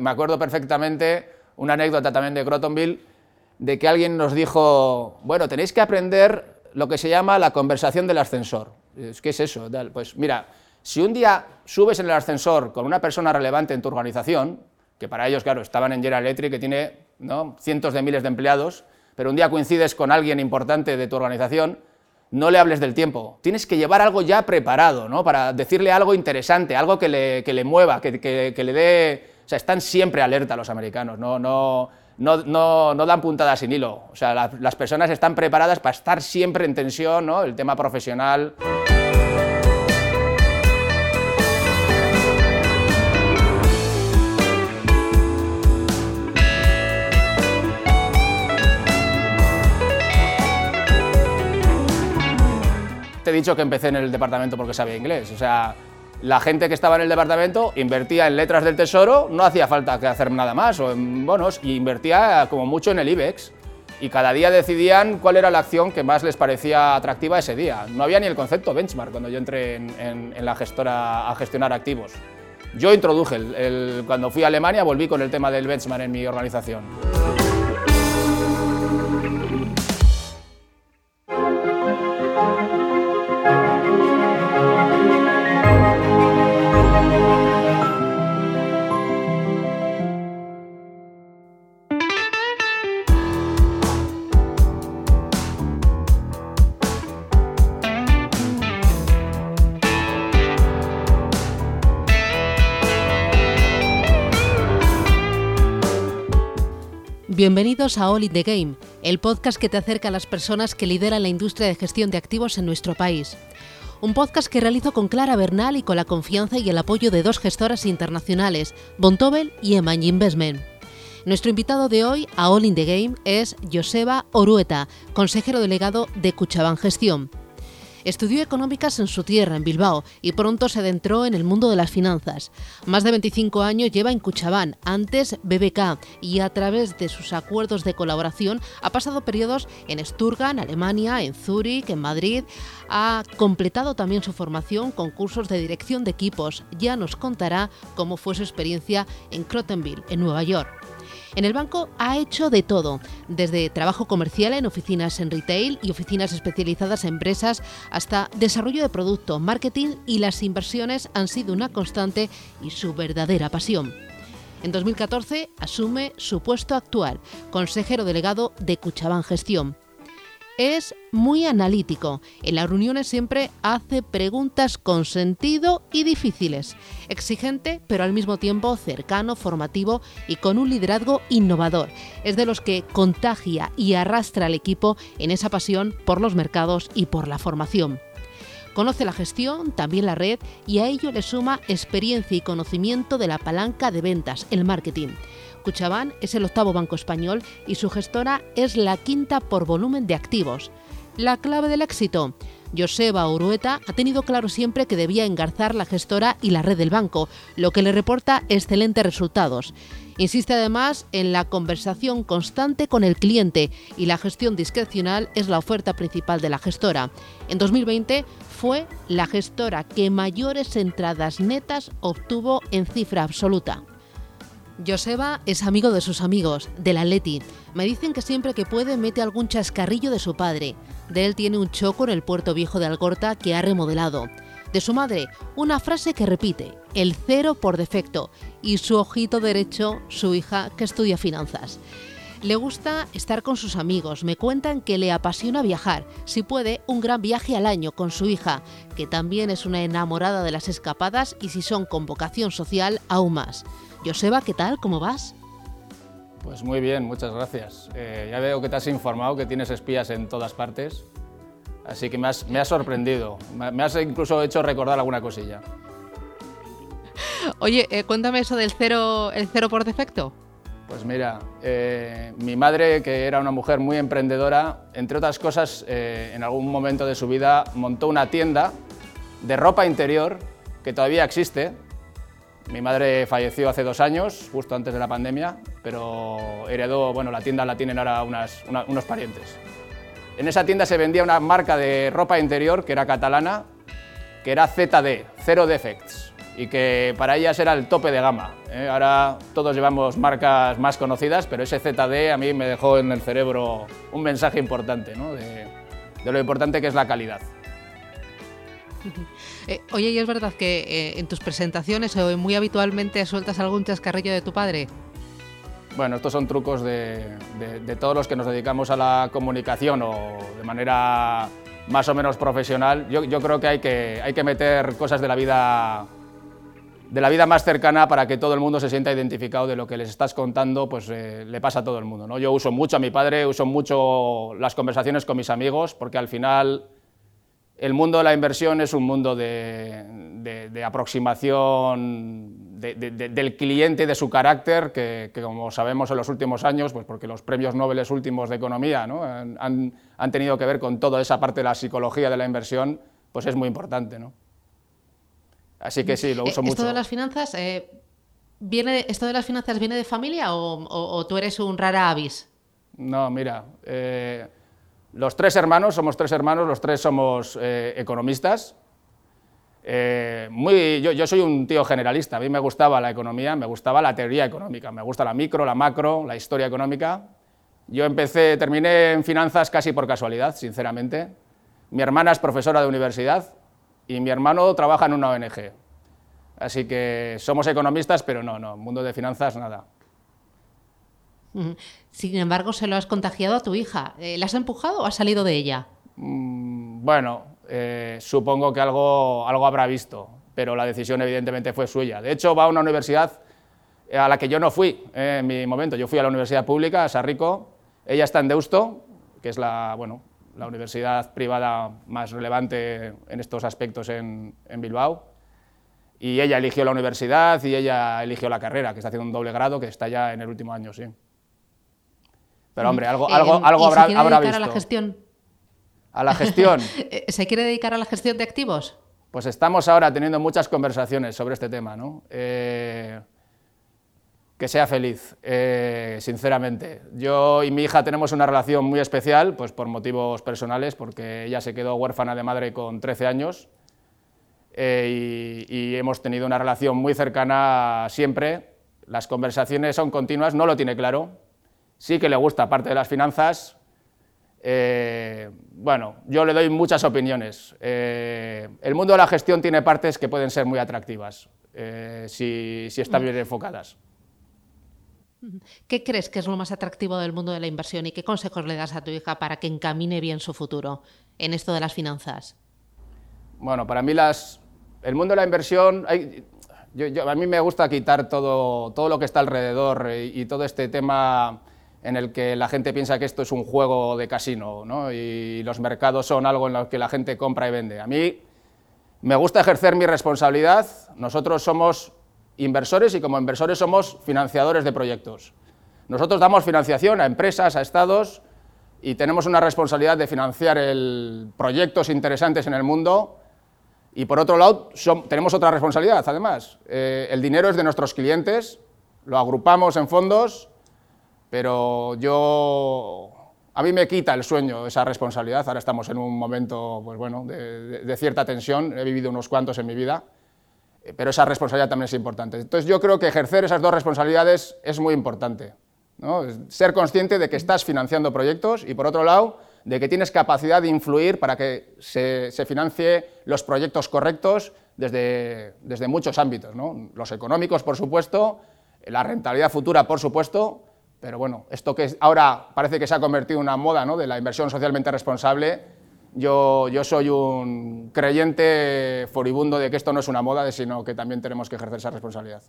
Me acuerdo perfectamente una anécdota también de Crotonville, de que alguien nos dijo, bueno, tenéis que aprender lo que se llama la conversación del ascensor. ¿Qué es eso? Pues mira, si un día subes en el ascensor con una persona relevante en tu organización, que para ellos, claro, estaban en General Electric, que tiene cientos de miles de empleados, pero un día coincides con alguien importante de tu organización, no le hables del tiempo. Tienes que llevar algo ya preparado, ¿no? Para decirle algo interesante, algo que le, que le mueva, que, que, le dé... O sea, están siempre alerta los americanos, no, no, no, no, dan puntadas sin hilo. O sea, las personas están preparadas para estar siempre en tensión, ¿no? El tema profesional... te he dicho que empecé en el departamento porque sabía inglés. O sea, la gente que estaba en el departamento invertía en letras del tesoro, no hacía falta que hacer nada más, o en bonos, y invertía como mucho en el IBEX. Y cada día decidían cuál era la acción que más les parecía atractiva ese día. No había ni el concepto benchmark cuando yo entré en, la gestora a gestionar activos. Yo introduje, el, cuando fui a Alemania volví con el tema del benchmark en mi organización. Bienvenidos a All in the Game, el podcast que te acerca a las personas que lideran la industria de gestión de activos en nuestro país. Un podcast que realizo con Clara Bernal y con la confianza y el apoyo de dos gestoras internacionales, Bontobel y Emañ Investment. Nuestro invitado de hoy a All in the Game es Joseba Orueta, consejero delegado de Cuchabán Gestión. Estudió económicas en su tierra, en Bilbao, y pronto se adentró en el mundo de las finanzas. Más de 25 años lleva en Cuchabán, antes BBK, y a través de sus acuerdos de colaboración ha pasado periodos en Sturga, en Alemania, en Zúrich, en Madrid. Ha completado también su formación con cursos de dirección de equipos. Ya nos contará cómo fue su experiencia en Crotonville, en Nueva York. En el banco ha hecho de todo, desde trabajo comercial en oficinas en retail y oficinas especializadas en empresas hasta desarrollo de producto, marketing y las inversiones han sido una constante y su verdadera pasión. En 2014 asume su puesto actual, consejero delegado de Cuchabán Gestión es muy analítico. En las reuniones siempre hace preguntas con sentido y difíciles. Exigente, pero al mismo tiempo cercano, formativo y con un liderazgo innovador. Es de los que contagia y arrastra al equipo en esa pasión por los mercados y por la formación. Conoce la gestión, también la red, y a ello le suma experiencia y conocimiento de la palanca de ventas, el marketing. Cuchabán es el octavo banco español y su gestora es la quinta por volumen de activos. La clave del éxito. Joseba Urueta ha tenido claro siempre que debía engarzar la gestora y la red del banco, lo que le reporta excelentes resultados. Insiste además en la conversación constante con el cliente y la gestión discrecional es la oferta principal de la gestora. En 2020 fue la gestora que mayores entradas netas obtuvo en cifra absoluta. Joseba es amigo de sus amigos, del Atleti. Me dicen que siempre que puede mete algún chascarrillo de su padre. De él tiene un choco en el puerto viejo de Algorta que ha remodelado. De su madre, una frase que repite, el cero por defecto. Y su ojito derecho, su hija, que estudia finanzas. Le gusta estar con sus amigos, me cuentan que le apasiona viajar, si puede, un gran viaje al año con su hija, que también es una enamorada de las escapadas y si son con vocación social, aún más. Joseba, ¿qué tal? ¿Cómo vas? Pues muy bien, muchas gracias. Eh, ya veo que te has informado que tienes espías en todas partes, así que me has, sorprendido. Me has incluso hecho recordar alguna cosilla. Oye, eh, cuéntame eso del cero, el cero por defecto. Pues mira, eh, mi madre, que era una mujer muy emprendedora, entre otras cosas, en algún momento de su vida montó una tienda de ropa interior que todavía existe, mi madre falleció hace dos años, justo antes de la pandemia, pero heredó, bueno, la tienda la tienen ahora unos parientes. En esa tienda se vendía una marca de ropa interior que era catalana, que era ZD, Zero Defects. y que para ellas era el tope de gama. ¿eh? Ahora todos llevamos marcas más conocidas, pero ese ZD a mí me dejó en el cerebro un mensaje importante ¿no? de, de, lo importante que es la calidad. Eh, oye, ¿y es verdad que eh, en tus presentaciones o muy habitualmente sueltas algún chascarrillo de tu padre? Bueno, estos son trucos de, de, de todos los que nos dedicamos a la comunicación o de manera más o menos profesional. Yo, yo creo que hay, que hay que meter cosas de la vida de la vida más cercana para que todo el mundo se sienta identificado de lo que les estás contando, pues eh, le pasa a todo el mundo. ¿no? Yo uso mucho a mi padre, uso mucho las conversaciones con mis amigos, porque al final el mundo de la inversión es un mundo de, de, de aproximación del cliente de su carácter, que, que, como sabemos en los últimos años, pues porque los premios Nobel últimos de economía ¿no? han, han, tenido que ver con toda esa parte de la psicología de la inversión, pues es muy importante. ¿no? Así que sí, lo uso ¿Esto mucho. ¿Esto de las finanzas eh, viene, ¿esto de las finanzas viene de familia o, o, o tú eres un rara avis? No, mira, eh, los tres hermanos, somos tres hermanos, los tres somos eh, economistas. Eh, muy, yo, yo, soy un tío generalista, a mí me gustaba la economía, me gustaba la teoría económica, me gusta la micro, la macro, la historia económica. Yo empecé, terminé en finanzas casi por casualidad, sinceramente. Mi hermana es profesora de universidad, y mi hermano trabaja en una ONG. Así que somos economistas, pero no, no, mundo de finanzas nada. Sin embargo, se lo has contagiado a tu hija. Eh, ¿La has empujado o has salido de ella? Mm, bueno, eh, supongo que algo, algo habrá visto, pero la decisión evidentemente fue suya. De hecho, va a una universidad a la que yo no fui eh, en mi momento. Yo fui a la universidad pública, a Sarrico. Ella está en Deusto, que es la, bueno, la universidad privada más relevante en estos aspectos en, en, Bilbao. Y ella eligió la universidad y ella eligió la carrera, que está haciendo un doble grado, que está ya en el último año, sí. Pero hombre, algo, algo, eh, algo habrá, se habrá visto. a la gestión? ¿A la gestión? ¿Se quiere dedicar a la gestión de activos? Pues estamos ahora teniendo muchas conversaciones sobre este tema, ¿no? Eh, que sea feliz, eh, sinceramente. Yo y mi hija tenemos una relación muy especial, pues por motivos personales, porque ella se quedó huérfana de madre con 13 años eh, y, y, hemos tenido una relación muy cercana siempre. Las conversaciones son continuas, no lo tiene claro. Sí que le gusta parte de las finanzas. Eh, bueno, yo le doy muchas opiniones. el mundo de la gestión tiene partes que pueden ser muy atractivas si, si están bien enfocadas. ¿Qué crees que es lo más atractivo del mundo de la inversión y qué consejos le das a tu hija para que encamine bien su futuro en esto de las finanzas? Bueno, para mí las, el mundo de la inversión, hay, yo, yo, a mí me gusta quitar todo, todo lo que está alrededor y, y, todo este tema en el que la gente piensa que esto es un juego de casino ¿no? y los mercados son algo en lo que la gente compra y vende. A mí me gusta ejercer mi responsabilidad, nosotros somos inversores y como inversores somos financiadores de proyectos. Nosotros damos financiación a empresas, a estados y tenemos una responsabilidad de financiar proyectos interesantes en el mundo y por otro lado tenemos otra responsabilidad además. Eh, el dinero es de nuestros clientes, lo agrupamos en fondos, pero yo a mí me quita el sueño esa responsabilidad. Ahora estamos en un momento pues bueno, de, cierta tensión, he vivido unos cuantos en mi vida pero esa responsabilidad también es importante. Entonces yo creo que ejercer esas dos responsabilidades es muy importante. ¿no? Ser consciente de que estás financiando proyectos y por otro lado de que tienes capacidad de influir para que se, se financie los proyectos correctos desde, desde muchos ámbitos. ¿no? Los económicos, por supuesto, la rentabilidad futura, por supuesto, pero bueno, esto que ahora parece que se ha convertido en una moda ¿no? de la inversión socialmente responsable, yo, yo, soy un creyente furibundo de que esto no es una moda, sino que también tenemos que ejercer esa responsabilidad.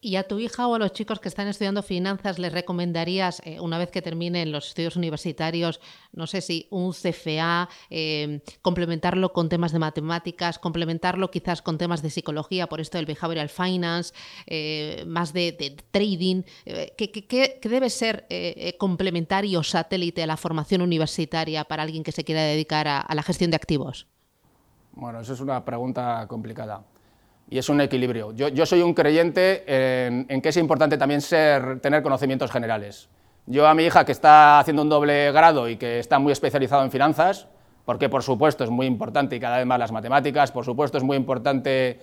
¿Y a tu hija o a los chicos que están estudiando finanzas les recomendarías, eh, una vez que terminen los estudios universitarios, no sé si un CFA, eh, complementarlo con temas de matemáticas, complementarlo quizás con temas de psicología, por esto del behavioral finance, eh, más de, trading? ¿Qué, qué, qué debe ser complementario satélite a la formación universitaria para alguien que se quiera dedicar a, a la gestión de activos? Bueno, eso es una pregunta complicada y es un equilibrio. Yo, yo soy un creyente en, en, que es importante también ser, tener conocimientos generales. Yo a mi hija, que está haciendo un doble grado y que está muy especializado en finanzas, porque por supuesto es muy importante y cada vez más las matemáticas, por supuesto es muy importante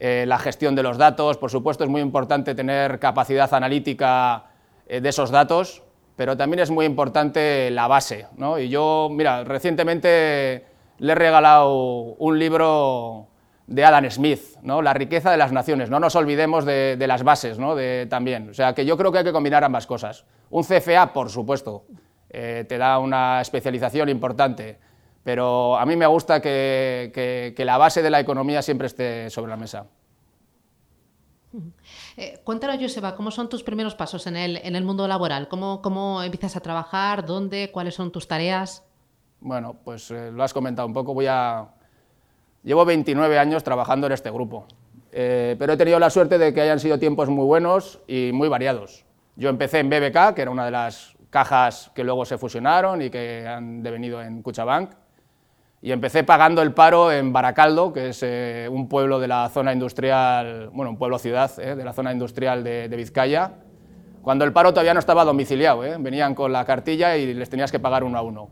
eh, la gestión de los datos, por supuesto es muy importante tener capacidad analítica eh, de esos datos, pero también es muy importante la base. ¿no? Y yo, mira, recientemente le he regalado un libro de Adam Smith, ¿no? La riqueza de las naciones. No nos olvidemos de, las bases ¿no? de, también. O sea, que yo creo que hay que combinar ambas cosas. Un CFA, por supuesto, eh, te da una especialización importante, pero a mí me gusta que, la base de la economía siempre esté sobre la mesa. Eh, cuéntanos, Joseba, ¿cómo son tus primeros pasos en el, en el mundo laboral? ¿Cómo, ¿Cómo, empiezas a trabajar? ¿Dónde? ¿Cuáles son tus tareas? Bueno, pues eh, lo has comentado un poco. Voy a... Llevo 29 años trabajando en este grupo, eh, pero he tenido la suerte de que hayan sido tiempos muy buenos y muy variados. Yo empecé en BBK, que era una de las cajas que luego se fusionaron y que han devenido en Cuchabank y empecé pagando el paro en Baracaldo, que es eh, un pueblo de la zona industrial, bueno, un pueblo-ciudad eh, de la zona industrial de, Vizcaya, cuando el paro todavía no estaba domiciliado, venían con la cartilla y les tenías que pagar uno a uno.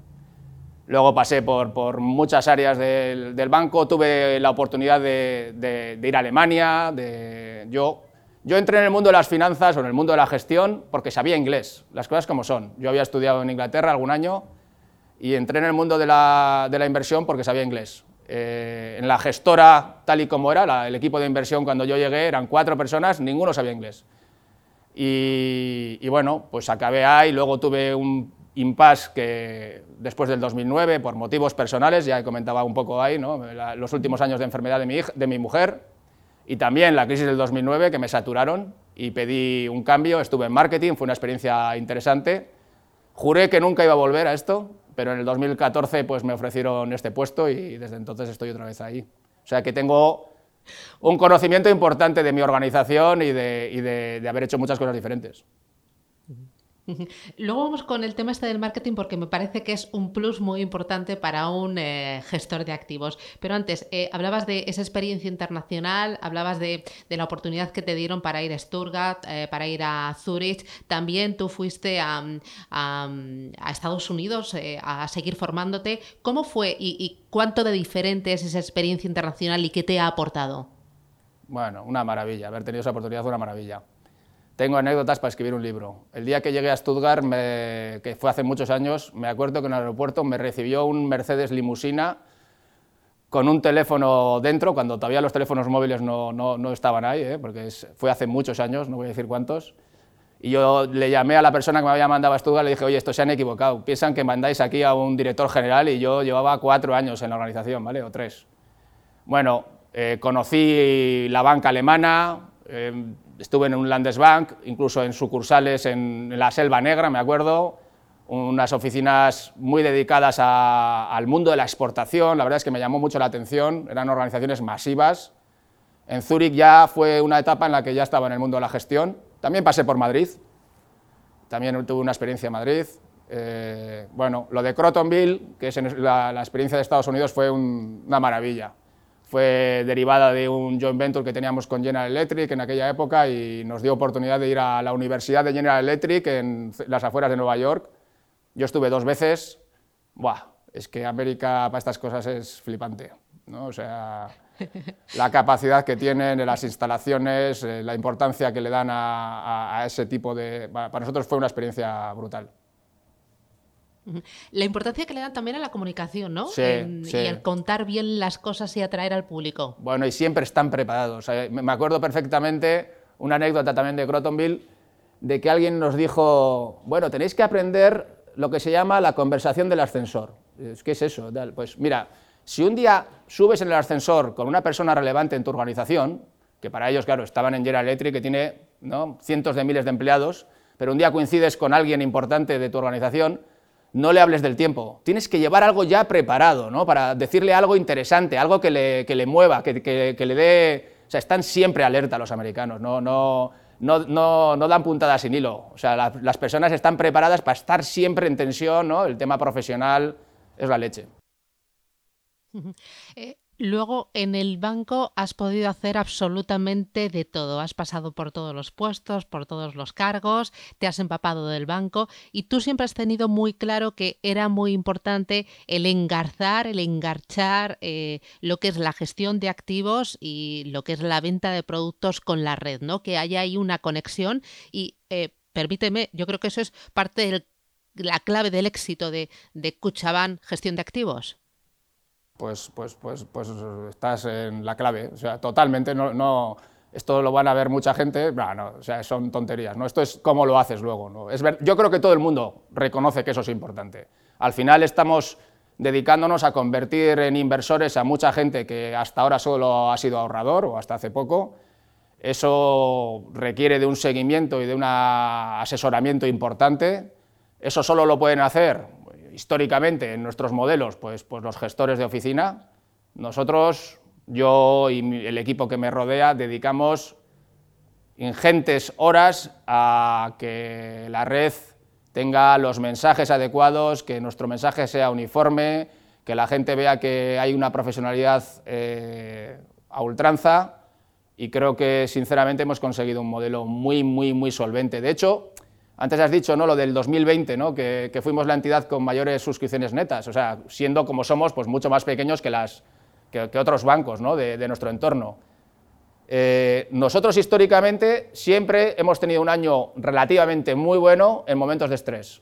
Luego pasé por, muchas áreas del, banco, tuve la oportunidad de, ir a Alemania, yo, entré en el mundo de las finanzas o en el mundo de la gestión porque sabía inglés, las cosas como son. Yo había estudiado en Inglaterra algún año, y entré en el mundo de la, inversión porque sabía inglés. Eh, en la gestora, tal y como era, el equipo de inversión cuando yo llegué eran cuatro personas, ninguno sabía inglés. Y, bueno, pues acabé ahí, luego tuve un impasse que después del 2009, por motivos personales, ya comentaba un poco ahí, ¿no? los últimos años de enfermedad de mi, mujer, y también la crisis del 2009 que me saturaron y pedí un cambio, estuve en marketing, fue una experiencia interesante. Juré que nunca iba a volver a esto, pero en el 2014 pues me ofrecieron este puesto y desde entonces estoy otra vez ahí. O sea que tengo un conocimiento importante de mi organización y de haber hecho muchas cosas diferentes. Luego vamos con el tema este del marketing porque me parece que es un plus muy importante para un eh, gestor de activos. Pero antes, eh, hablabas de esa experiencia internacional, hablabas de, la oportunidad que te dieron para ir a Stuttgart, eh, para ir a Zurich. También tú fuiste a, Estados Unidos a seguir formándote. ¿Cómo fue y, cuánto de diferente es esa experiencia internacional y qué te ha aportado? Bueno, una maravilla. Haber tenido esa oportunidad fue una maravilla. Tengo anécdotas para escribir un libro. El día que llegué a Stuttgart, que fue hace muchos años, me acuerdo que en el aeropuerto me recibió un Mercedes limusina con un teléfono dentro, cuando todavía los teléfonos móviles no, no, estaban ahí, ¿eh? porque fue hace muchos años, no voy a decir cuántos. Y yo le llamé a la persona que me había mandado a Stuttgart le dije, oye, esto se han equivocado, piensan que mandáis aquí a un director general y yo llevaba cuatro años en la organización, ¿vale? O tres. Bueno, eh, conocí la banca alemana, eh, estuve en un Landesbank, incluso en sucursales en, la Selva Negra, me acuerdo, unas oficinas muy dedicadas al mundo de la exportación, la verdad es que me llamó mucho la atención, eran organizaciones masivas. En Zúrich ya fue una etapa en la que ya estaba en el mundo de la gestión. También pasé por Madrid, también tuve una experiencia en Madrid. Eh, bueno, lo de Crotonville, que es la, experiencia de Estados Unidos, fue una maravilla fue derivada de un joint venture que teníamos con General Electric en aquella época y nos dio oportunidad de ir a la Universidad de General Electric en las afueras de Nueva York. Yo estuve dos veces. Buah, es que América para estas cosas es flipante. ¿no? O sea, la capacidad que tienen, las instalaciones, eh, la importancia que le dan a, a ese tipo de... Para nosotros fue una experiencia brutal. La importancia que le dan también a la comunicación, ¿no? Sí, Y el contar bien las cosas y atraer al público. Bueno, y siempre están preparados. Me acuerdo perfectamente una anécdota también de Crotonville, de que alguien nos dijo, bueno, tenéis que aprender lo que se llama la conversación del ascensor. ¿Qué es eso? Pues mira, si un día subes en el ascensor con una persona relevante en tu organización, que para ellos, claro, estaban en General Electric, que tiene cientos de miles de empleados, pero un día coincides con alguien importante de tu organización, no le hables del tiempo. Tienes que llevar algo ya preparado, ¿no? Para decirle algo interesante, algo que le, que le mueva, que, que, le dé... O sea, están siempre alerta los americanos, no, no, no, no, dan puntadas sin hilo. O sea, las personas están preparadas para estar siempre en tensión, ¿no? El tema profesional es la leche. Eh, Luego, en el banco has podido hacer absolutamente de todo. Has pasado por todos los puestos, por todos los cargos, te has empapado del banco y tú siempre has tenido muy claro que era muy importante el engarzar, el engarchar eh, lo que es la gestión de activos y lo que es la venta de productos con la red, ¿no? Que haya ahí una conexión y eh, permíteme, yo creo que eso es parte de la clave del éxito de, de Gestión de Activos pues, pues, pues, pues estás en la clave. O sea, totalmente, no, no esto lo van a ver mucha gente, no, o sea, son tonterías, ¿no? Esto es cómo lo haces luego, ¿no? Es ver, yo creo que todo el mundo reconoce que eso es importante. Al final estamos dedicándonos a convertir en inversores a mucha gente que hasta ahora solo ha sido ahorrador o hasta hace poco. Eso requiere de un seguimiento y de un asesoramiento importante. Eso solo lo pueden hacer históricamente en nuestros modelos, pues, pues los gestores de oficina, nosotros, yo y el equipo que me rodea, dedicamos ingentes horas a que la red tenga los mensajes adecuados, que nuestro mensaje sea uniforme, que la gente vea que hay una profesionalidad eh, a ultranza y creo que sinceramente hemos conseguido un modelo muy, muy, muy solvente. De hecho, antes has dicho ¿no? lo del 2020, ¿no? que, fuimos la entidad con mayores suscripciones netas, o sea, siendo como somos pues, mucho más pequeños que, las, que, otros bancos ¿no? de, nuestro entorno. Eh, nosotros históricamente siempre hemos tenido un año relativamente muy bueno en momentos de estrés.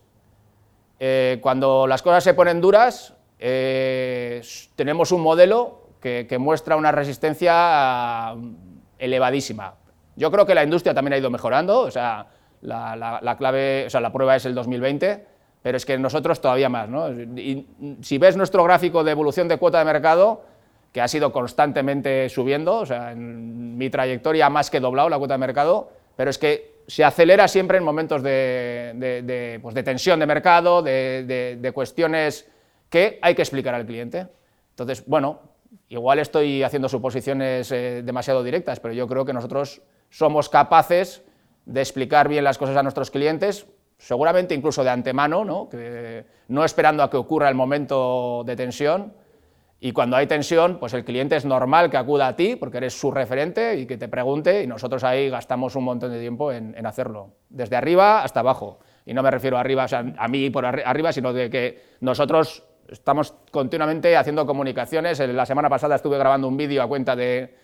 Eh, cuando las cosas se ponen duras, eh, tenemos un modelo que, que muestra una resistencia elevadísima. Yo creo que la industria también ha ido mejorando, o sea, la, clave, o sea, la prueba es el 2020, pero es que nosotros todavía más. ¿no? Y si ves nuestro gráfico de evolución de cuota de mercado, que ha sido constantemente subiendo, o sea, en mi trayectoria más que doblado la cuota de mercado, pero es que se acelera siempre en momentos de, pues tensión de mercado, de, cuestiones que hay que explicar al cliente. Entonces, bueno, igual estoy haciendo suposiciones eh, demasiado directas, pero yo creo que nosotros somos capaces de explicar bien las cosas a nuestros clientes, seguramente incluso de antemano, ¿no? Que, no esperando a que ocurra el momento de tensión, y cuando hay tensión, pues el cliente es normal que acuda a ti, porque eres su referente, y que te pregunte, y nosotros ahí gastamos un montón de tiempo en, hacerlo, desde arriba hasta abajo. Y no me refiero arriba, o sea, a mí por arriba, sino de que nosotros estamos continuamente haciendo comunicaciones. La semana pasada estuve grabando un vídeo a cuenta de,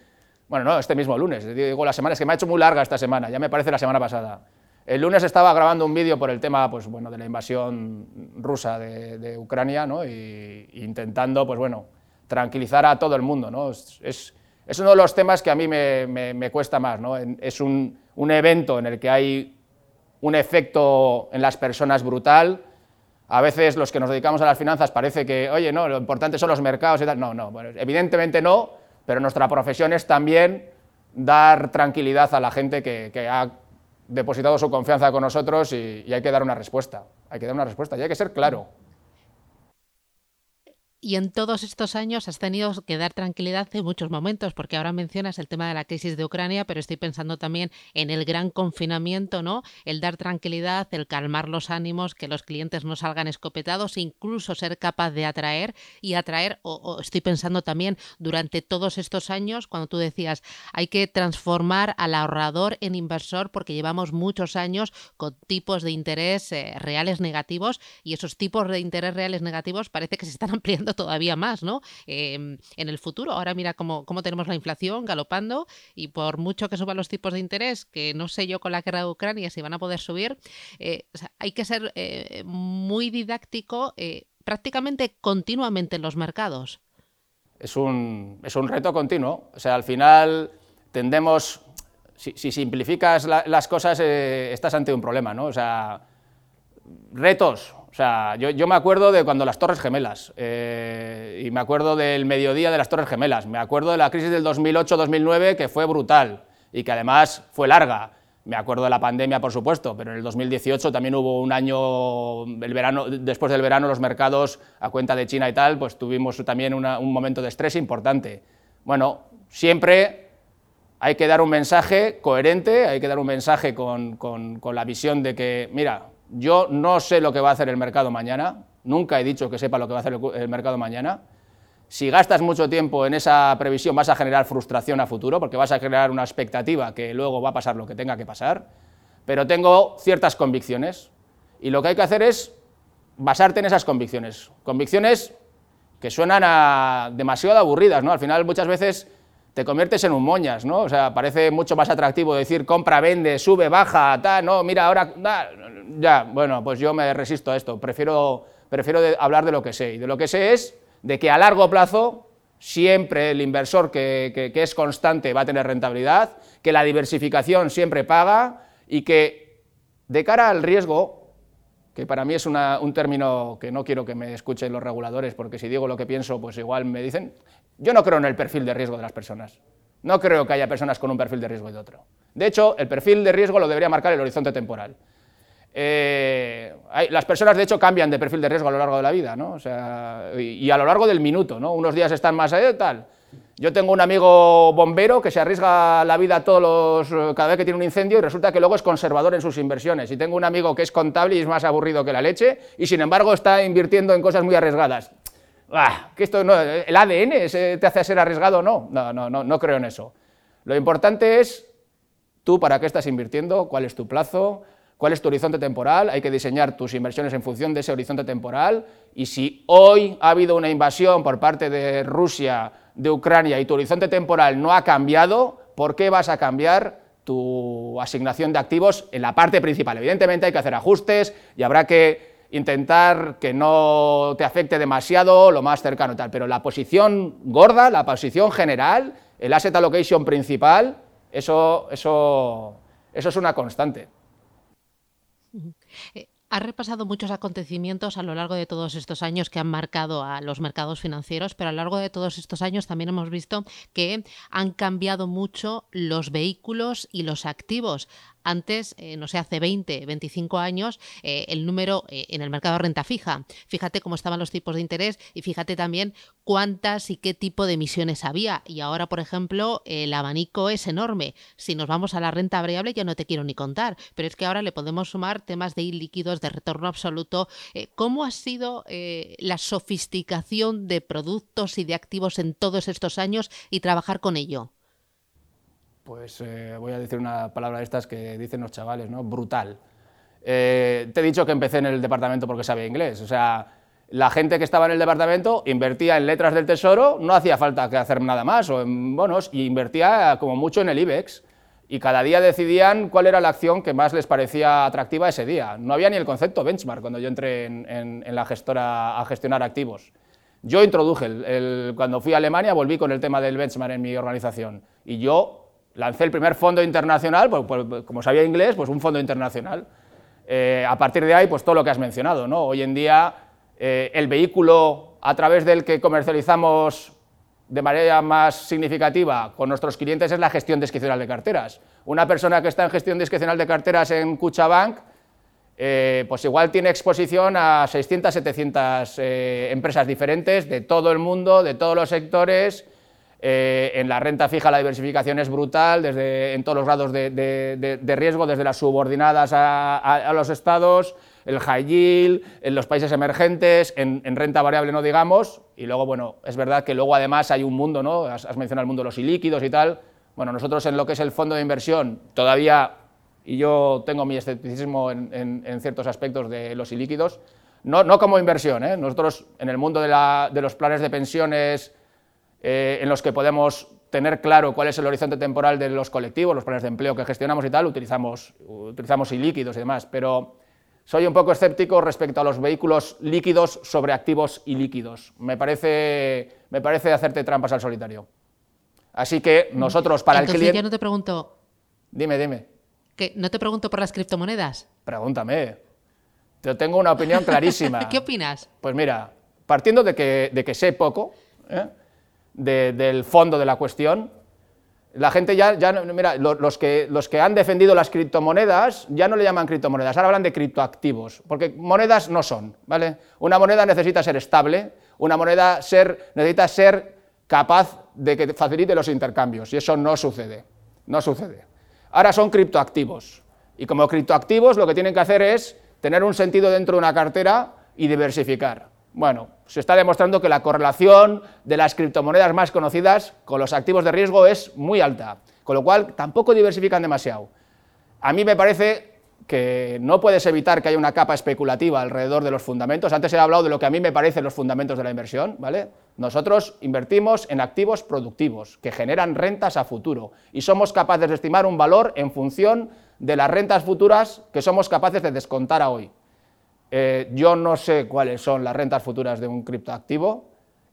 bueno, no, este mismo lunes, digo la semana, es que me ha hecho muy larga esta semana, ya me parece la semana pasada. El lunes estaba grabando un vídeo por el tema pues, bueno, de la invasión rusa de, Ucrania ¿no? y, intentando pues, bueno, tranquilizar a todo el mundo. ¿no? Es, uno de los temas que a mí me, me, cuesta más. ¿no? Es un, un, evento en el que hay un efecto en las personas brutal. A veces los que nos dedicamos a las finanzas parece que, oye, no, lo importante son los mercados y tal. No, no, bueno, evidentemente no pero nuestra profesión es también dar tranquilidad a la gente que, ha depositado su confianza con nosotros y, hay que dar una respuesta. Hay que dar una respuesta y hay que ser claro y en todos estos años has tenido que dar tranquilidad en muchos momentos, porque ahora mencionas el tema de la crisis de Ucrania, pero estoy pensando también en el gran confinamiento, ¿no? El dar tranquilidad, el calmar los ánimos, que los clientes no salgan escopetados, incluso ser capaz de atraer y atraer, o, estoy pensando también durante todos estos años, cuando tú decías, hay que transformar al ahorrador en inversor, porque llevamos muchos años con tipos de interés eh, reales negativos y esos tipos de interés reales negativos parece que se están ampliando todavía más, ¿no? Em, en el futuro. Ahora mira cómo, cómo tenemos la inflación galopando y por mucho que suban los tipos de interés, que no sé yo con la guerra de Ucrania si van a poder subir, eh, hay que ser eh, muy didáctico eh, prácticamente continuamente en los mercados. Es un, es un reto continuo. O sea, al final tendemos, si, simplificas las cosas, estás ante un problema, ¿no? O sea, retos, o sea, yo, me acuerdo de cuando las Torres Gemelas, eh, y me acuerdo del mediodía de las Torres Gemelas, me acuerdo de la crisis del 2008-2009, que fue brutal y que además fue larga. Me acuerdo de la pandemia, por supuesto, pero en el 2018 también hubo un año, el verano, después del verano, los mercados, a cuenta de China y tal, pues tuvimos también un momento de estrés importante. Bueno, siempre hay que dar un mensaje coherente, hay que dar un mensaje con, con la visión de que, mira, yo no sé lo que va a hacer el mercado mañana, nunca he dicho que sepa lo que va a hacer el mercado mañana, Si gastas mucho tiempo en esa previsión vas a generar frustración a futuro porque vas a crear una expectativa que luego va a pasar lo que tenga que pasar, pero tengo ciertas convicciones y lo que hay que hacer es basarte en esas convicciones. Convicciones que suenan a demasiado aburridas, ¿no? Al final muchas veces te conviertes en un moñas, ¿no? O sea, parece mucho más atractivo decir compra, vende, sube, baja, tal, no, mira, ahora, ya, bueno, pues yo me resisto a esto, prefiero, prefiero hablar de lo que sé, y de lo que sé es de que a largo plazo siempre el inversor que, es constante va a tener rentabilidad, que la diversificación siempre paga y que de cara al riesgo, que para mí es un término que no quiero que me escuchen los reguladores, porque si digo lo que pienso, pues igual me dicen, yo no creo en el perfil de riesgo de las personas. No creo que haya personas con un perfil de riesgo y de otro. De hecho, el perfil de riesgo lo debería marcar el horizonte temporal. Eh, las personas, de hecho, cambian de perfil de riesgo a lo largo de la vida, ¿no? O sea, y, a lo largo del minuto, ¿no? Unos días están más allá, tal. Yo tengo un amigo bombero que se arriesga la vida todos los, cada vez que tiene un incendio y resulta que luego es conservador en sus inversiones. Y tengo un amigo que es contable y es más aburrido que la leche y sin embargo está invirtiendo en cosas muy arriesgadas. Ah, que esto ¿El ADN te hace ser arriesgado? No, no, no, no, no creo en eso. Lo importante es tú para qué estás invirtiendo, cuál es tu plazo, cuál es tu horizonte temporal, hay que diseñar tus inversiones en función de ese horizonte temporal y si hoy ha habido una invasión por parte de Rusia, de Ucrania y tu horizonte temporal no ha cambiado, ¿por qué vas a cambiar tu asignación de activos en la parte principal? Evidentemente hay que hacer ajustes y habrá que intentar que no te afecte demasiado lo más cercano y tal, pero la posición gorda, la posición general, el asset allocation principal, eso, eso, eso es una constante. Eh, ha repasado muchos acontecimientos a lo largo de todos estos años que han marcado a los mercados financieros, pero a lo largo de todos estos años también hemos visto que han cambiado mucho los vehículos y los activos. Antes, eh, no sé, hace 20, 25 años, eh, el número eh, en el mercado de renta fija. Fíjate cómo estaban los tipos de interés y fíjate también cuántas y qué tipo de emisiones había. Y ahora, por ejemplo, el abanico es enorme. Si nos vamos a la renta variable, ya no te quiero ni contar, pero es que ahora le podemos sumar temas de ilíquidos, de retorno absoluto. ¿Cómo ha sido la sofisticación de productos y de activos en todos estos años y trabajar con ello? Pues eh, voy a decir una palabra de estas que dicen los chavales, ¿no? Brutal. Eh, te he dicho que empecé en el departamento porque sabía inglés, o sea, la gente que estaba en el departamento invertía en letras del tesoro, no hacía falta que hacer nada más, o en bonos, y invertía como mucho en el IBEX, y cada día decidían cuál era la acción que más les parecía atractiva ese día. No había ni el concepto benchmark cuando yo entré en, la gestora a gestionar activos. Yo introduje, el, cuando fui a Alemania volví con el tema del benchmark en mi organización, y yo lancé el primer fondo internacional, pues, pues, como sabía inglés, pues un fondo internacional. Eh, a partir de ahí, pues todo lo que has mencionado. ¿no? Hoy en día, eh, el vehículo a través del que comercializamos de manera más significativa con nuestros clientes es la gestión discrecional de carteras. Una persona que está en gestión discrecional de carteras en Cuchabank, eh, pues igual tiene exposición a 600, 700 empresas diferentes de todo el mundo, de todos los sectores, eh, en la renta fija la diversificación es brutal, desde, en todos los grados de, riesgo, desde las subordinadas a, los estados, el high yield, en los países emergentes, en, renta variable no digamos, y luego, bueno, es verdad que luego además hay un mundo, ¿no? Has, mencionado el mundo de los ilíquidos y tal. Bueno, nosotros en lo que es el fondo de inversión todavía, y yo tengo mi escepticismo en, ciertos aspectos de los ilíquidos, no, no como inversión, ¿eh? nosotros en el mundo de los planes de pensiones, eh, en los que podemos tener claro cuál es el horizonte temporal de los colectivos, los planes de empleo que gestionamos y tal, utilizamos, utilizamos ilíquidos y demás, pero soy un poco escéptico respecto a los vehículos líquidos sobre activos ilíquidos. Me parece, me parece hacerte trampas al solitario. Así que nosotros para el cliente... ya no te pregunto... Dime, dime. ¿Que ¿No te pregunto por las criptomonedas? Pregúntame. Yo tengo una opinión clarísima. ¿Qué opinas? Pues mira, partiendo de que, de que sé poco, ¿eh? Del fondo de la cuestión. La gente ya, ya mira, los que, los que han defendido las criptomonedas ya no le llaman criptomonedas, ahora hablan de criptoactivos, porque monedas no son, ¿vale? Una moneda necesita ser estable, una moneda ser, necesita ser capaz de que facilite los intercambios, y eso no sucede, no sucede. Ahora son criptoactivos, y como criptoactivos lo que tienen que hacer es tener un sentido dentro de una cartera y diversificar. Bueno, se está demostrando que la correlación de las criptomonedas más conocidas con los activos de riesgo es muy alta, con lo cual tampoco diversifican demasiado. A mí me parece que no puedes evitar que haya una capa especulativa alrededor de los fundamentos. Antes he hablado de lo que a mí me parecen los fundamentos de la inversión, ¿vale? Nosotros invertimos en activos productivos que generan rentas a futuro y somos capaces de estimar un valor en función de las rentas futuras que somos capaces de descontar a hoy. Eh, yo no sé cuáles son las rentas futuras de un criptoactivo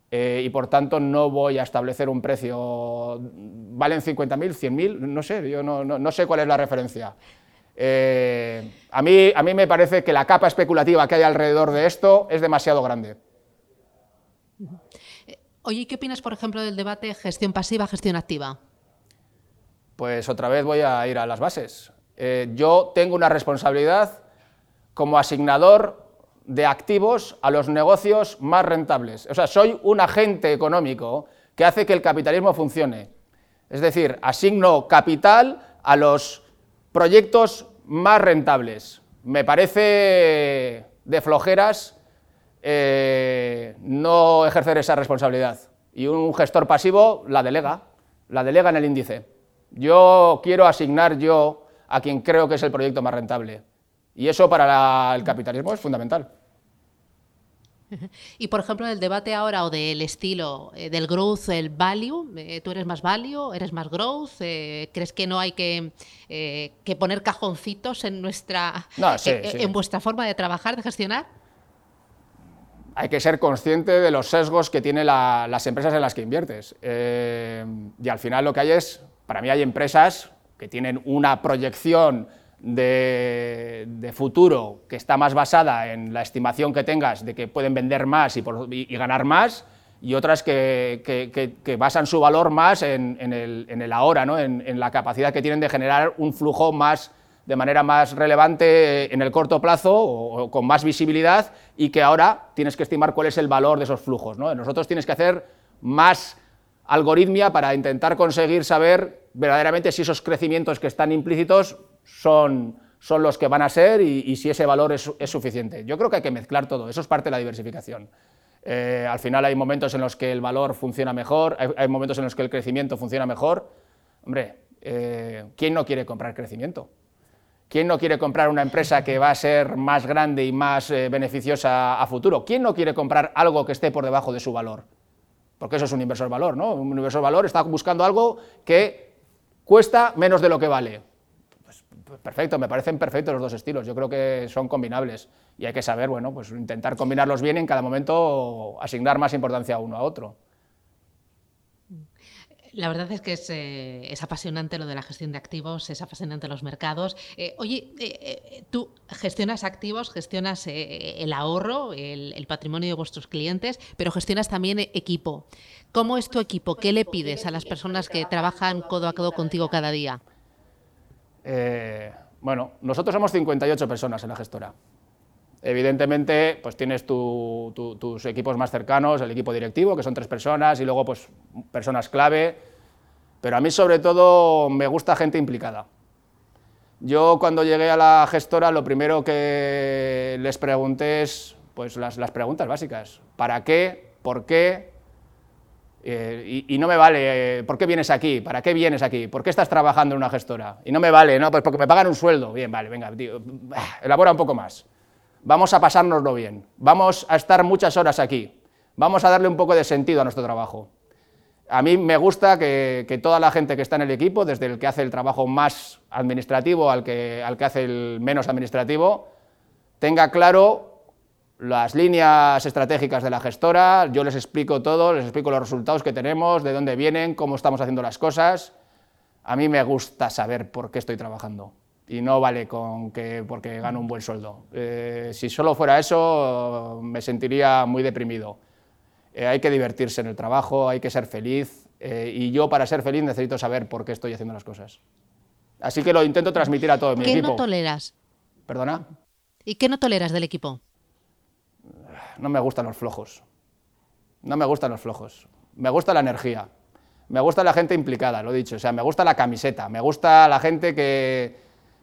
eh, y por tanto no voy a establecer un precio, valen 50.000, 100.000, no sé, yo no, sé cuál es la referencia. Eh, a, mí, a mí me parece que la capa especulativa que hay alrededor de esto es demasiado grande. Oye, ¿qué opinas, por ejemplo, del debate gestión pasiva, gestión activa? Pues otra vez voy a ir a las bases. yo tengo una responsabilidad como asignador de activos a los negocios más rentables. O sea, soy un agente económico que hace que el capitalismo funcione. Es decir, asigno capital a los proyectos más rentables. Me parece de flojeras eh, no ejercer esa responsabilidad. Y un gestor pasivo la delega, la delega en el índice. Yo quiero asignar yo a quien creo que es el proyecto más rentable. Y eso para el capitalismo es fundamental. Y por ejemplo, el debate ahora o del estilo eh, del growth, el value, eh, ¿tú eres más value, eres más growth? Eh, ¿Crees que no hay que, que poner cajoncitos en, nuestra, en vuestra forma de trabajar, de gestionar? Hay que ser consciente de los sesgos que tienen las empresas en las que inviertes. y al final lo que hay es, para mí hay empresas que tienen una proyección de, futuro que está más basada en la estimación que tengas de que pueden vender más y, ganar más, y otras que, basan su valor más en, el, ahora, ¿no? en, la capacidad que tienen de generar un flujo más de manera más relevante en el corto plazo o, con más visibilidad y que ahora tienes que estimar cuál es el valor de esos flujos. ¿no? Nosotros tienes que hacer más algoritmia para intentar conseguir saber verdaderamente si esos crecimientos que están implícitos son, son los que van a ser y, si ese valor es, suficiente. Yo creo que hay que mezclar todo, eso es parte de la diversificación. Eh, al final hay momentos en los que el valor funciona mejor, hay, momentos en los que el crecimiento funciona mejor. Hombre, eh, ¿quién no quiere comprar crecimiento? ¿Quién no quiere comprar una empresa que va a ser más grande y más eh, beneficiosa a futuro? ¿Quién no quiere comprar algo que esté por debajo de su valor? Porque eso es un inversor valor, ¿no? Un inversor valor está buscando algo que cuesta menos de lo que vale perfecto, me parecen perfectos los dos estilos, yo creo que son combinables y hay que saber, bueno, pues intentar combinarlos bien y en cada momento asignar más importancia a uno a otro. La verdad es que eh, es, apasionante lo de la gestión de activos, es apasionante los mercados. Eh, oye, eh, tú gestionas activos, gestionas el ahorro, el, el, patrimonio de vuestros clientes, pero gestionas también equipo. ¿Cómo es tu equipo? ¿Qué le pides a las personas que trabajan codo a codo contigo cada día? Eh, bueno, nosotros somos 58 personas en la gestora. Evidentemente, pues tienes tus equipos más cercanos, el equipo directivo, que son tres personas, y luego pues personas clave, pero a mí sobre todo me gusta gente implicada. Yo cuando llegué a la gestora lo primero que les pregunté es pues las, las preguntas básicas. ¿Para qué? ¿Por qué? Eh, y, no me vale, eh, ¿por qué vienes aquí? ¿Para qué vienes aquí? ¿Por qué estás trabajando en una gestora? Y no me vale, no, pues porque me pagan un sueldo. Bien, vale, venga, tío, elabora un poco más. Vamos a pasárnoslo bien, vamos a estar muchas horas aquí, vamos a darle un poco de sentido a nuestro trabajo. A mí me gusta que, que toda la gente que está en el equipo, desde el que hace el trabajo más administrativo al que, al que hace el menos administrativo, tenga claro las líneas estratégicas de la gestora, yo les explico todo, les explico los resultados que tenemos, de dónde vienen, cómo estamos haciendo las cosas. A mí me gusta saber por qué estoy trabajando y no vale con que porque gano un buen sueldo. Eh, si solo fuera eso, me sentiría muy deprimido. Eh, hay que divertirse en el trabajo, hay que ser feliz eh, y yo para ser feliz necesito saber por qué estoy haciendo las cosas. Así que lo intento transmitir a todo mi equipo. ¿Qué no toleras? ¿Perdona? ¿Y qué no toleras del equipo? No me gustan los flojos. No me gustan los flojos. Me gusta la energía. Me gusta la gente implicada, lo he dicho. O sea, me gusta la camiseta. Me gusta la gente que,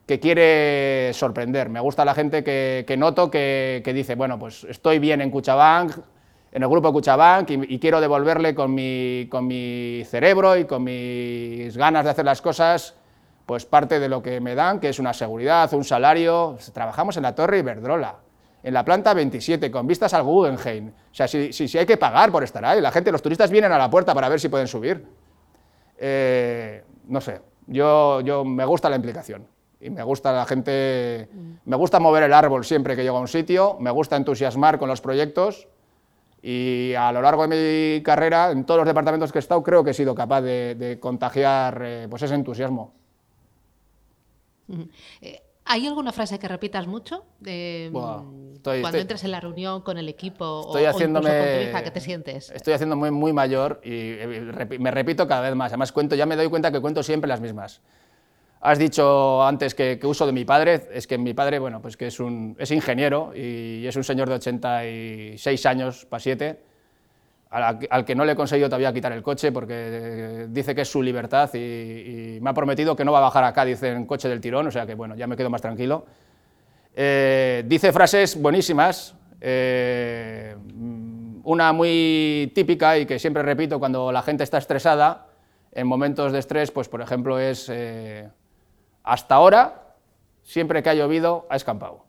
que quiere sorprender. Me gusta la gente que, noto que, dice, bueno, pues estoy bien en Cuchabank en el grupo Cuchabank y, quiero devolverle con mi, con mi cerebro y con mis ganas de hacer las cosas, pues parte de lo que me dan, que es una seguridad, un salario. Trabajamos en la Torre Iberdrola, en la planta 27, con vistas al Guggenheim. O sea, si, si, hay que pagar por estar ahí, la gente, los turistas vienen a la puerta para ver si pueden subir. Eh, no sé, yo, yo me gusta la implicación y me gusta la gente, me gusta mover el árbol siempre que llego a un sitio, me gusta entusiasmar con los proyectos y a lo largo de mi carrera, en todos los departamentos que he estado, creo que he sido capaz de, contagiar eh, pues ese entusiasmo. Eh, ¿Hay alguna frase que repitas mucho? Mm, cuando entras en la reunión con el equipo estoy o, haciéndome, con tu hija, ¿qué te sientes? Estoy haciendo muy, muy mayor y eh, me repito cada vez más. Además, cuento, ya me doy cuenta que cuento siempre las mismas. Has dicho antes que, uso de mi padre, es que mi padre, bueno, pues que es, un, es ingeniero y es un señor de 86 años, para 7, al, que no le he conseguido todavía quitar el coche porque dice que es su libertad y, me ha prometido que no va a bajar acá, dice, en coche del tirón, o sea que bueno, ya me quedo más tranquilo. Eh, dice frases buenísimas, eh, una muy típica y que siempre repito cuando la gente está estresada, en momentos de estrés, pues por ejemplo es... Eh, hasta ahora, siempre que ha llovido, ha escampado.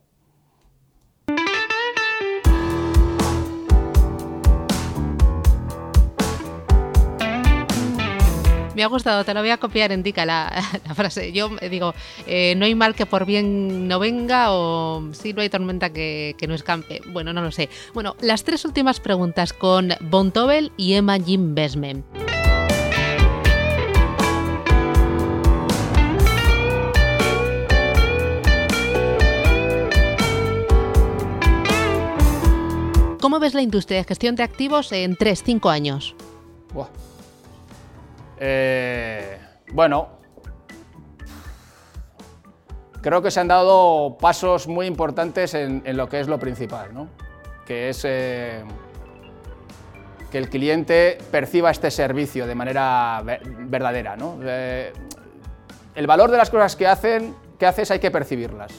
Me ha gustado, te lo voy a copiar en Dica la, frase. Yo digo, eh, no hay mal que por bien no venga o si no hay tormenta que, no escampe. Bueno, no lo sé. Bueno, las tres últimas preguntas con Bontobel y Emma Jim Besmen. ¿Cómo ves la industria de gestión de activos en 3, 5 años? Eh, bueno, creo que se han dado pasos muy importantes en, lo que es lo principal, ¿no? que es eh, que el cliente perciba este servicio de manera verdadera. ¿no? Eh, el valor de las cosas que hacen, que haces hay que percibirlas.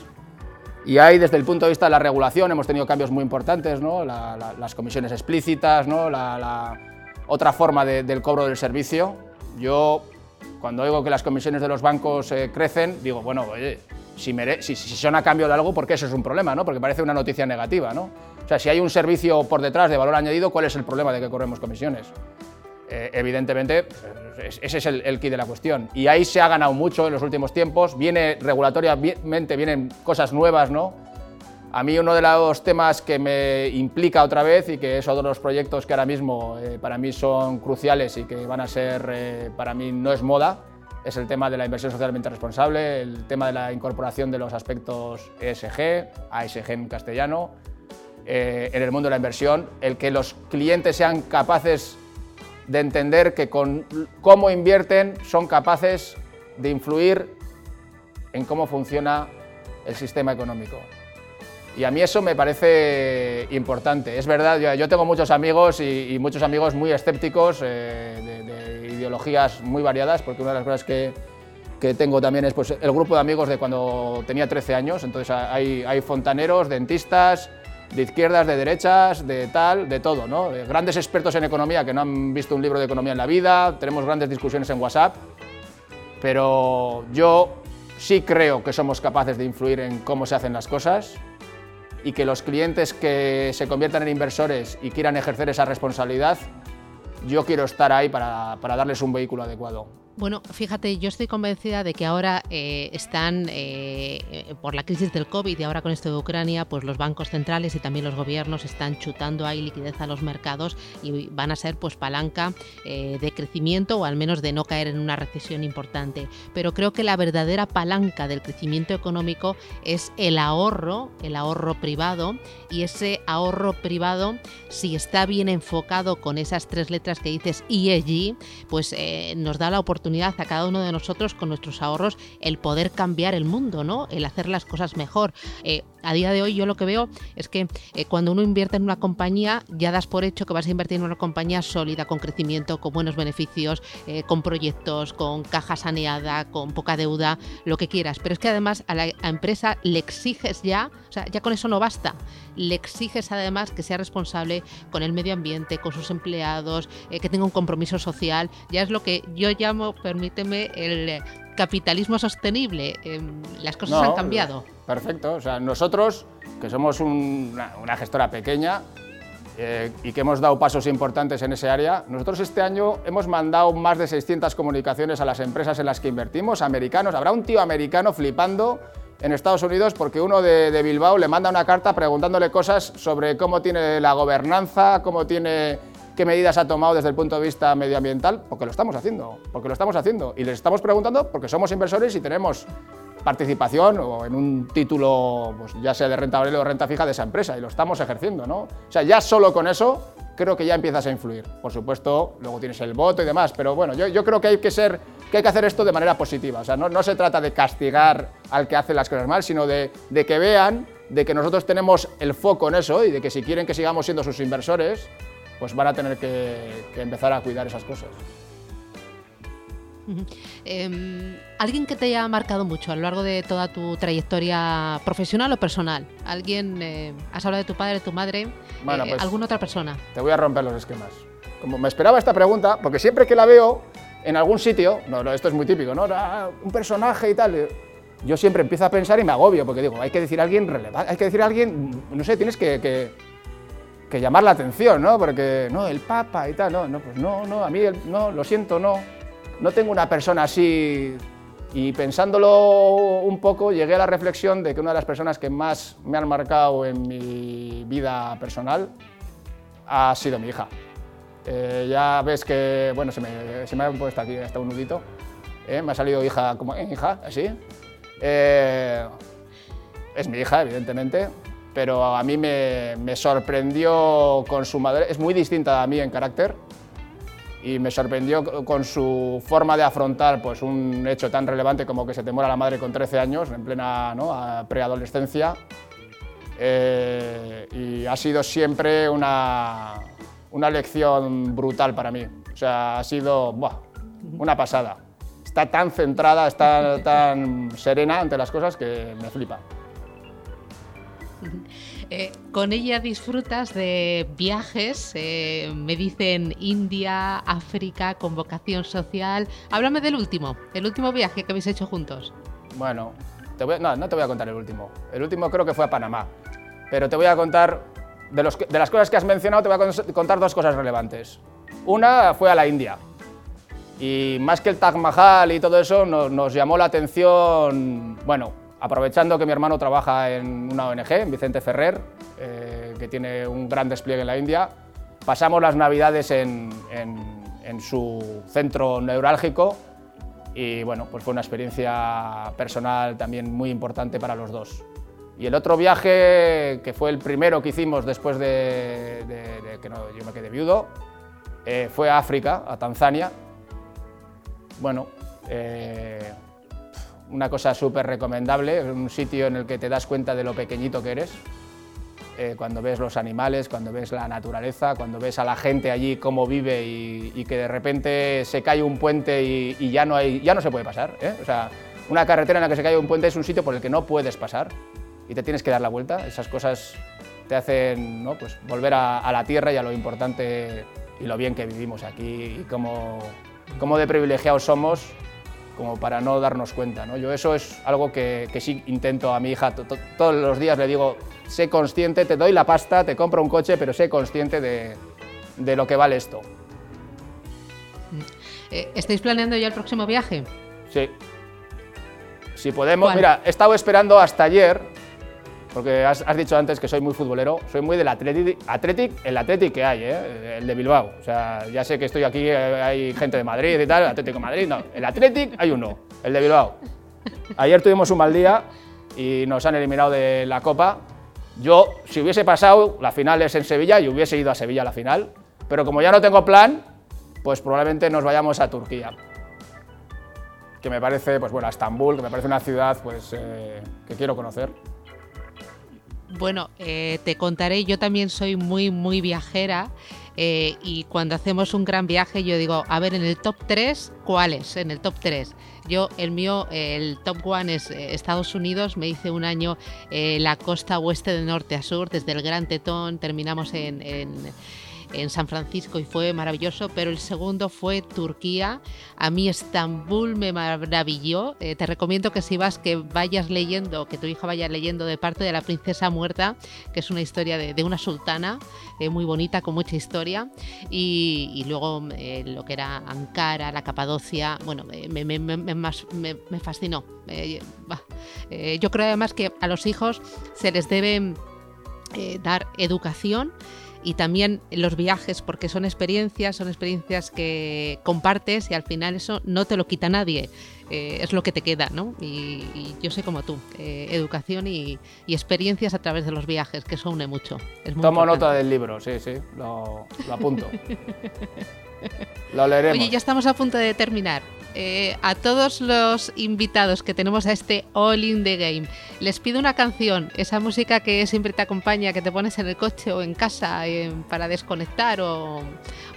Y ahí, desde el punto de vista de la regulación, hemos tenido cambios muy importantes, ¿no? las comisiones explícitas, ¿no? la, otra forma del cobro del servicio. Yo, cuando oigo que las comisiones de los bancos eh, crecen, digo, bueno, oye, si, si, son a cambio de algo, ¿por qué eso es un problema? ¿no? Porque parece una noticia negativa. ¿no? O sea, si hay un servicio por detrás de valor añadido, ¿cuál es el problema de que corremos comisiones? Eh, evidentemente, ese es el, el key de la cuestión. Y ahí se ha ganado mucho en los últimos tiempos. Viene regulatoriamente, vienen cosas nuevas, ¿no? A mí uno de los temas que me implica otra vez y que es otro de los proyectos que ahora mismo eh, para mí son cruciales y que van a ser, eh, para mí no es moda, es el tema de la inversión socialmente responsable, el tema de la incorporación de los aspectos ESG, ASG en castellano, en el mundo de la inversión, el que los clientes sean capaces de entender que con cómo invierten son capaces de influir en cómo funciona el sistema económico. Y a mí eso me parece importante. Es verdad, yo, tengo muchos amigos y, muchos amigos muy escépticos, eh, de, ideologías muy variadas, porque una de las cosas que, que, tengo también es pues, el grupo de amigos de cuando tenía 13 años. Entonces hay, hay fontaneros, dentistas, de izquierdas, de derechas, de tal, de todo, ¿no? Grandes expertos en economía que no han visto un libro de economía en la vida, tenemos grandes discusiones en WhatsApp, pero yo sí creo que somos capaces de influir en cómo se hacen las cosas y que los clientes que se conviertan en inversores y quieran ejercer esa responsabilidad, yo quiero estar ahí para, para darles un vehículo adecuado. Bueno, fíjate, yo estoy convencida de que ahora eh, están, eh, eh, por la crisis del COVID y ahora con esto de Ucrania, pues los bancos centrales y también los gobiernos están chutando ahí liquidez a los mercados y van a ser pues palanca de crecimiento o al menos de no caer en una recesión importante. Pero creo que la verdadera palanca del crecimiento económico es el ahorro, el ahorro privado y ese ahorro privado, si está bien enfocado con esas tres letras que dices ESG, pues nos da la oportunidad oportunidad a cada uno de nosotros con nuestros ahorros el poder cambiar el mundo, ¿no? El hacer las cosas mejor. Eh, a día de hoy yo lo que veo es que eh, cuando uno invierte en una compañía ya das por hecho que vas a invertir en una compañía sólida, con crecimiento, con buenos beneficios, eh, con proyectos, con caja saneada, con poca deuda, lo que quieras. Pero es que además a la empresa le exiges ya, o sea, ya con eso no basta, le exiges además que sea responsable con el medio ambiente, con sus empleados, eh, que tenga un compromiso social. Ya es lo que yo llamo, permíteme, el capitalismo sostenible. Em, las cosas han cambiado. Perfecto. O sea, nosotros, que somos una, gestora pequeña, eh, y que hemos dado pasos importantes en ese área. Nosotros este año hemos mandado más de 600 comunicaciones a las empresas en las que invertimos, americanos. Habrá un tío americano flipando en Estados Unidos porque uno de, de Bilbao le manda una carta preguntándole cosas sobre cómo tiene la gobernanza, cómo tiene qué medidas ha tomado desde el punto de vista medioambiental, porque lo estamos haciendo, porque lo estamos haciendo. Y les estamos preguntando porque somos inversores y tenemos participación o en un título, pues ya sea de renta variable o renta fija de esa empresa, y lo estamos ejerciendo, ¿no? O sea, ya solo con eso creo que ya empiezas a influir. Por supuesto, luego tienes el voto y demás, pero bueno, yo, yo creo que hay que ser, que hay que hacer esto de manera positiva. O sea, no, no se trata de castigar al que hace las cosas mal, sino de, de que vean de que nosotros tenemos el foco en eso y de que si quieren que sigamos siendo sus inversores, pues van a tener que, empezar a cuidar esas cosas. Em, ¿Alguien que te haya marcado mucho a lo largo de toda tu trayectoria profesional o personal? ¿Alguien, eh, has hablado de tu padre, de tu madre? Bueno, eh, pues ¿Alguna otra persona? Te voy a romper los esquemas. Como me esperaba esta pregunta, porque siempre que la veo en algún sitio, no, esto es muy típico, ¿no? Un personaje y tal, yo siempre empiezo a pensar y me agobio, porque digo, hay que decir a alguien relevante, hay que decir a alguien, no sé, tienes que que llamar la atención, ¿no? Porque, no, el Papa y tal, no, no, pues no, no, a mí, no, lo siento, no, no tengo una persona así. Y pensándolo un poco, llegué a la reflexión de que una de las personas que más me han marcado en mi vida personal ha sido mi hija. Eh, ya ves que, bueno, se me, se me, ha puesto aquí hasta un nudito, ¿eh? me ha salido hija como, ¿eh, hija, así. Es mi hija, evidentemente, pero a mí me, sorprendió con su madre, es muy distinta a mí en carácter, y me sorprendió con su forma de afrontar pues, un hecho tan relevante como que se te muera la madre con 13 años, en plena preadolescencia, eh, y ha sido siempre una, una, lección brutal para mí. O sea, ha sido una pasada. Está tan centrada, está tan serena ante las cosas que me flipa. Eh, con ella disfrutas de viajes, eh, me dicen India, África, con vocación social. Háblame del último, el último viaje que habéis hecho juntos. Bueno, no, no te voy a contar el último. El último creo que fue a Panamá. Pero te voy a contar, de, las cosas que has mencionado, te voy a contar dos cosas relevantes. Una fue a la India. Y más que el Taj Mahal y todo eso, nos llamó la atención, bueno, aprovechando que mi hermano trabaja en una ONG, en Vicente Ferrer, eh, que tiene un gran despliegue en la India, pasamos las navidades en, su centro neurálgico y bueno, pues fue una experiencia personal también muy importante para los dos. Y el otro viaje, que fue el primero que hicimos después de, que yo me quedé viudo, eh, fue a África, a Tanzania. Bueno, eh, una cosa súper recomendable, un sitio en el que te das cuenta de lo pequeñito que eres, eh, cuando ves los animales, cuando ves la naturaleza, cuando ves a la gente allí cómo vive y, que de repente se cae un puente y, ya, no hay, ya no se puede pasar. ¿eh? O sea, una carretera en la que se cae un puente es un sitio por el que no puedes pasar y te tienes que dar la vuelta. Esas cosas te hacen ¿no? pues volver a, la tierra y a lo importante y lo bien que vivimos aquí y cómo, cómo de privilegiados somos como para no darnos cuenta. ¿no? Yo eso es algo que, sí intento a mi hija, todos los días le digo, sé consciente, te doy la pasta, te compro un coche, pero sé consciente de, de lo que vale esto. Eh, ¿Estáis planeando ya el próximo viaje? Sí. Si podemos, mira, he estado esperando hasta ayer porque has, dicho antes que soy muy futbolero, soy muy del Athletic, Athletic el Athletic que hay, ¿eh? el de Bilbao. O sea, ya sé que estoy aquí, eh, hay gente de Madrid y tal, Atlético Madrid, no, el Athletic hay uno, el de Bilbao. Ayer tuvimos un mal día y nos han eliminado de la Copa. Yo, si hubiese pasado, la final es en Sevilla y hubiese ido a Sevilla a la final, pero como ya no tengo plan, pues probablemente nos vayamos a Turquía. que me parece, pues bueno, a Estambul, que me parece una ciudad pues, eh, que quiero conocer. Bueno, eh, te contaré, yo también soy muy, muy viajera eh, y cuando hacemos un gran viaje yo digo, a ver, en el top 3, ¿cuáles? En el top 3. Yo, el mío, el top one es Estados Unidos, me hice un año la costa oeste de norte a sur, desde el Gran Tetón, terminamos en en San Francisco y fue maravilloso, pero el segundo fue Turquía. A mí Estambul me maravilló. Eh, te recomiendo que si vas que vayas leyendo, que tu hija vaya leyendo de parte de la princesa muerta, que es una historia de, una sultana eh, muy bonita, con mucha historia. Y, luego eh, lo que era Ankara, la Capadocia, bueno, me fascinó. yo creo además que a los hijos se les debe dar educación y también los viajes, porque son experiencias, son experiencias que compartes y al final eso no te lo quita nadie, eh, es lo que te queda, ¿no? Y, yo sé como tú, eh, educación y, experiencias a través de los viajes, que eso une mucho. Tomo nota del libro, sí, sí, lo, lo apunto. lo leeremos. Oye, ya estamos a punto de terminar. Eh, a todos los invitados que tenemos a este All in the Game, les pido una canción, esa música que siempre te acompaña, que te pones en el coche o en casa eh, para desconectar o,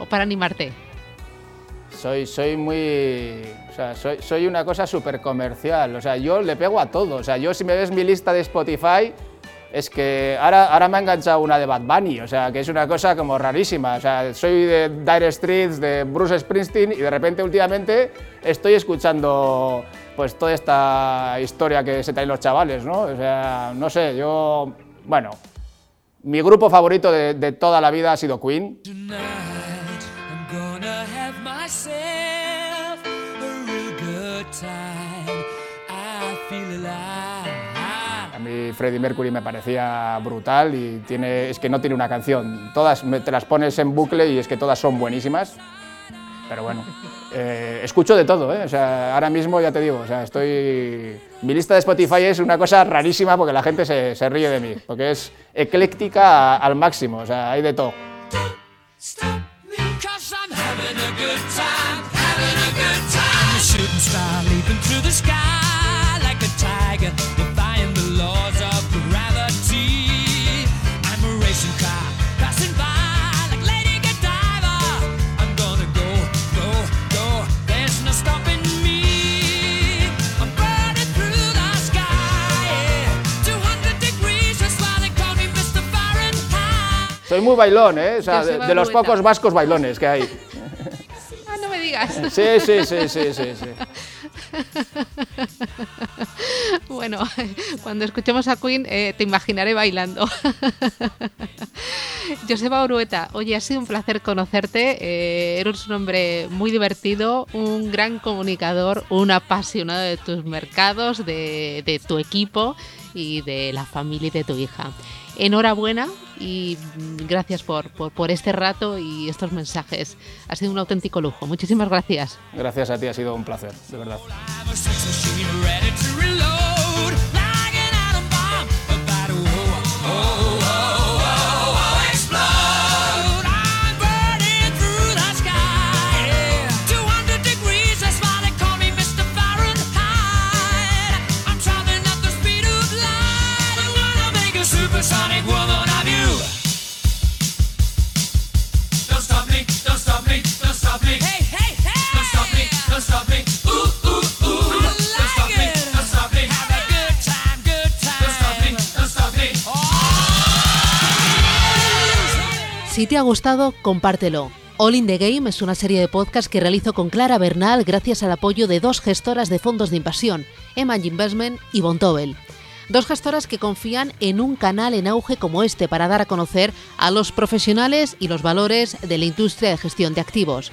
para animarte. Soy, soy muy. O sea, soy, soy una cosa súper comercial. O sea, yo le pego a todo. O sea, yo si me ves mi lista de Spotify, es que ahora, ahora me ha enganchado una de Bad Bunny, o sea, que es una cosa como rarísima. O sea, soy de Dire Streets, de Bruce Springsteen y de repente últimamente estoy escuchando pues toda esta historia que se traen los chavales, ¿no? O sea, no sé, yo, bueno, mi grupo favorito de, de toda la vida ha sido Queen. Freddie Mercury me parecía brutal y tiene, es que no tiene una canción. Todas te las pones en bucle y es que todas son buenísimas. Pero bueno, eh, escucho de todo, ¿eh? O sea, ahora mismo ya te digo, o sea, estoy... Mi lista de Spotify es una cosa rarísima porque la gente se, se ríe de mí, porque es ecléctica al máximo, o sea, hay de todo. Soy muy bailón, ¿eh? O sea, de, los pocos vascos bailones que hay. Ah, no me digas. Sí, sí, sí, sí, sí. sí. Bueno, cuando escuchemos a Queen eh, te imaginaré bailando. Joseba Urueta, oye, ha sido un placer conocerte. Eh, eres un hombre muy divertido, un gran comunicador, un apasionado de tus mercados, de, de tu equipo y de la familia y de tu hija enhorabuena y gracias por, por, este rato y estos mensajes. Ha sido un auténtico lujo. Muchísimas gracias. Gracias a ti, ha sido un placer, de verdad. Si te ha gustado, compártelo. All in the Game es una serie de podcasts que realizo con Clara Bernal gracias al apoyo de dos gestoras de fondos de inversión, Eman Investment y Bontobel. Dos gestoras que confían en un canal en auge como este para dar a conocer a los profesionales y los valores de la industria de gestión de activos.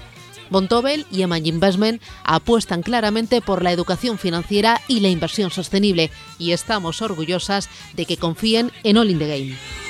Bontobel y Eman Investment apuestan claramente por la educación financiera y la inversión sostenible y estamos orgullosas de que confíen en All in the Game.